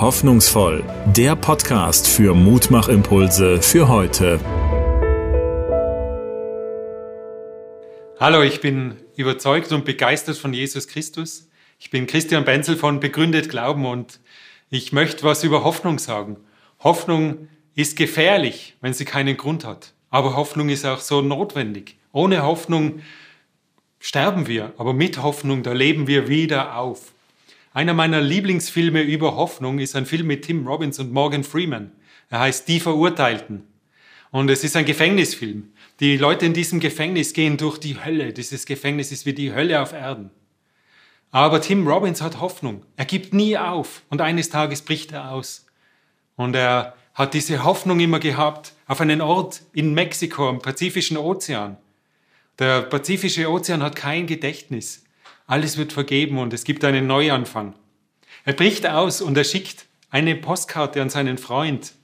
Hoffnungsvoll, der Podcast für Mutmachimpulse für heute. Hallo, ich bin überzeugt und begeistert von Jesus Christus. Ich bin Christian Benzel von Begründet Glauben und ich möchte was über Hoffnung sagen. Hoffnung ist gefährlich, wenn sie keinen Grund hat. Aber Hoffnung ist auch so notwendig. Ohne Hoffnung sterben wir, aber mit Hoffnung, da leben wir wieder auf. Einer meiner Lieblingsfilme über Hoffnung ist ein Film mit Tim Robbins und Morgan Freeman. Er heißt Die Verurteilten. Und es ist ein Gefängnisfilm. Die Leute in diesem Gefängnis gehen durch die Hölle. Dieses Gefängnis ist wie die Hölle auf Erden. Aber Tim Robbins hat Hoffnung. Er gibt nie auf. Und eines Tages bricht er aus. Und er hat diese Hoffnung immer gehabt auf einen Ort in Mexiko, am Pazifischen Ozean. Der Pazifische Ozean hat kein Gedächtnis. Alles wird vergeben und es gibt einen Neuanfang. Er bricht aus und er schickt eine Postkarte an seinen Freund,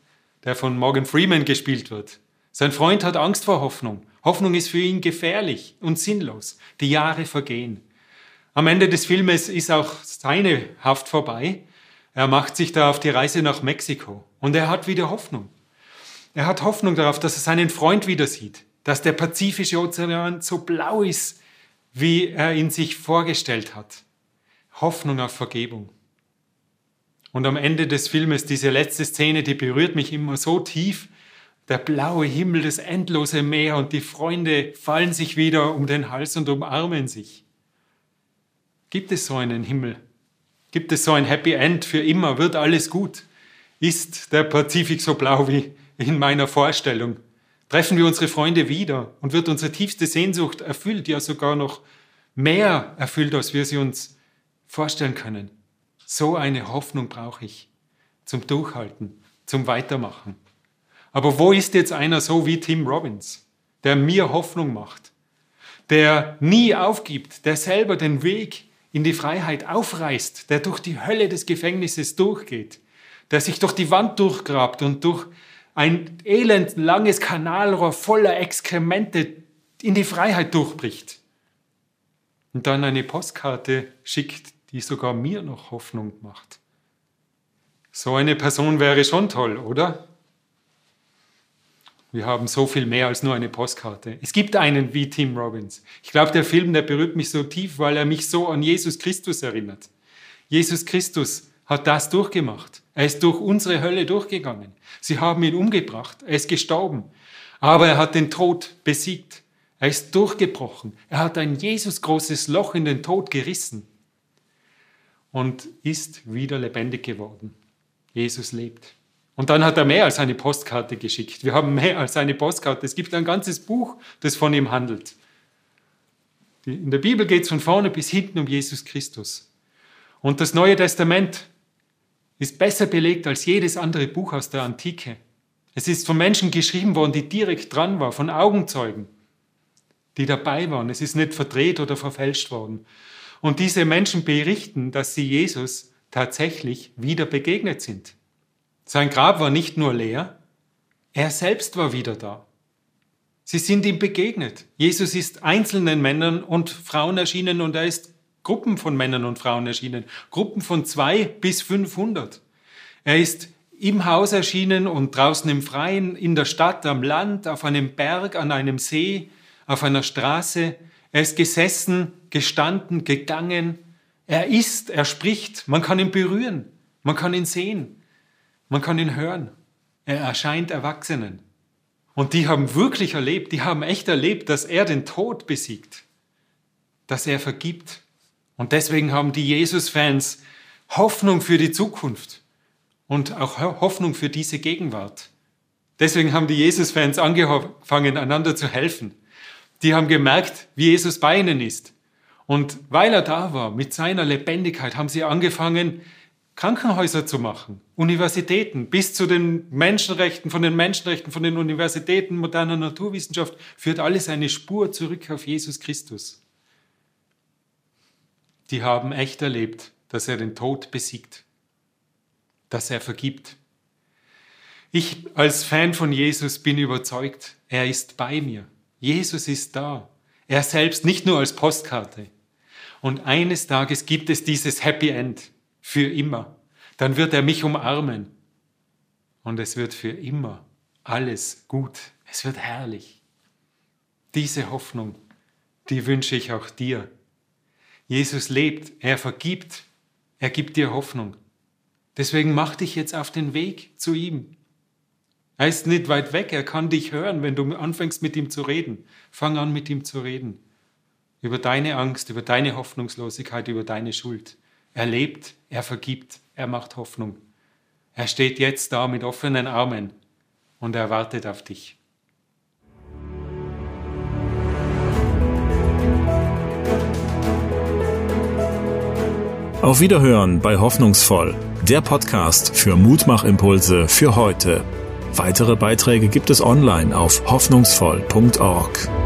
der von Morgan Freeman gespielt wird. Sein Freund hat Angst vor Hoffnung. Hoffnung ist für ihn gefährlich und sinnlos. Die Jahre vergehen. Am Ende des Filmes ist auch seine Haft vorbei. Er macht sich da auf die Reise nach Mexiko und er hat wieder Hoffnung. Er hat Hoffnung darauf, dass er seinen Freund wieder sieht, dass der Pazifische Ozean so blau ist wie er ihn sich vorgestellt hat. Hoffnung auf Vergebung. Und am Ende des Filmes, diese letzte Szene, die berührt mich immer so tief. Der blaue Himmel, das endlose Meer und die Freunde fallen sich wieder um den Hals und umarmen sich. Gibt es so einen Himmel? Gibt es so ein Happy End für immer? Wird alles gut? Ist der Pazifik so blau wie in meiner Vorstellung? Treffen wir unsere Freunde wieder und wird unsere tiefste Sehnsucht erfüllt, ja sogar noch mehr erfüllt, als wir sie uns vorstellen können. So eine Hoffnung brauche ich zum Durchhalten, zum Weitermachen. Aber wo ist jetzt einer so wie Tim Robbins, der mir Hoffnung macht, der nie aufgibt, der selber den Weg in die Freiheit aufreißt, der durch die Hölle des Gefängnisses durchgeht, der sich durch die Wand durchgrabt und durch ein elend langes Kanalrohr voller Exkremente in die Freiheit durchbricht und dann eine Postkarte schickt, die sogar mir noch Hoffnung macht. So eine Person wäre schon toll, oder? Wir haben so viel mehr als nur eine Postkarte. Es gibt einen wie Tim Robbins. Ich glaube, der Film, der berührt mich so tief, weil er mich so an Jesus Christus erinnert. Jesus Christus hat das durchgemacht. Er ist durch unsere Hölle durchgegangen. Sie haben ihn umgebracht. Er ist gestorben. Aber er hat den Tod besiegt. Er ist durchgebrochen. Er hat ein Jesus großes Loch in den Tod gerissen und ist wieder lebendig geworden. Jesus lebt. Und dann hat er mehr als eine Postkarte geschickt. Wir haben mehr als eine Postkarte. Es gibt ein ganzes Buch, das von ihm handelt. In der Bibel geht es von vorne bis hinten um Jesus Christus. Und das Neue Testament ist besser belegt als jedes andere Buch aus der Antike. Es ist von Menschen geschrieben worden, die direkt dran waren, von Augenzeugen, die dabei waren. Es ist nicht verdreht oder verfälscht worden. Und diese Menschen berichten, dass sie Jesus tatsächlich wieder begegnet sind. Sein Grab war nicht nur leer, er selbst war wieder da. Sie sind ihm begegnet. Jesus ist einzelnen Männern und Frauen erschienen und er ist Gruppen von Männern und Frauen erschienen, Gruppen von zwei bis 500. Er ist im Haus erschienen und draußen im Freien, in der Stadt, am Land, auf einem Berg, an einem See, auf einer Straße. Er ist gesessen, gestanden, gegangen. Er ist, er spricht. Man kann ihn berühren. Man kann ihn sehen. Man kann ihn hören. Er erscheint Erwachsenen. Und die haben wirklich erlebt, die haben echt erlebt, dass er den Tod besiegt, dass er vergibt, und deswegen haben die Jesus-Fans Hoffnung für die Zukunft und auch Hoffnung für diese Gegenwart. Deswegen haben die Jesus-Fans angefangen, einander zu helfen. Die haben gemerkt, wie Jesus bei ihnen ist. Und weil er da war, mit seiner Lebendigkeit, haben sie angefangen, Krankenhäuser zu machen, Universitäten, bis zu den Menschenrechten, von den Menschenrechten, von den Universitäten moderner Naturwissenschaft, führt alles eine Spur zurück auf Jesus Christus die haben echt erlebt, dass er den Tod besiegt, dass er vergibt. Ich als Fan von Jesus bin überzeugt, er ist bei mir. Jesus ist da. Er selbst nicht nur als Postkarte. Und eines Tages gibt es dieses Happy End für immer. dann wird er mich umarmen. Und es wird für immer alles gut. Es wird herrlich. Diese Hoffnung, die wünsche ich auch dir. Jesus lebt, er vergibt, er gibt dir Hoffnung. Deswegen mach dich jetzt auf den Weg zu ihm. Er ist nicht weit weg, er kann dich hören, wenn du anfängst mit ihm zu reden. Fang an mit ihm zu reden. Über deine Angst, über deine Hoffnungslosigkeit, über deine Schuld. Er lebt, er vergibt, er macht Hoffnung. Er steht jetzt da mit offenen Armen und er wartet auf dich. Auf Wiederhören bei Hoffnungsvoll, der Podcast für Mutmachimpulse für heute. Weitere Beiträge gibt es online auf hoffnungsvoll.org.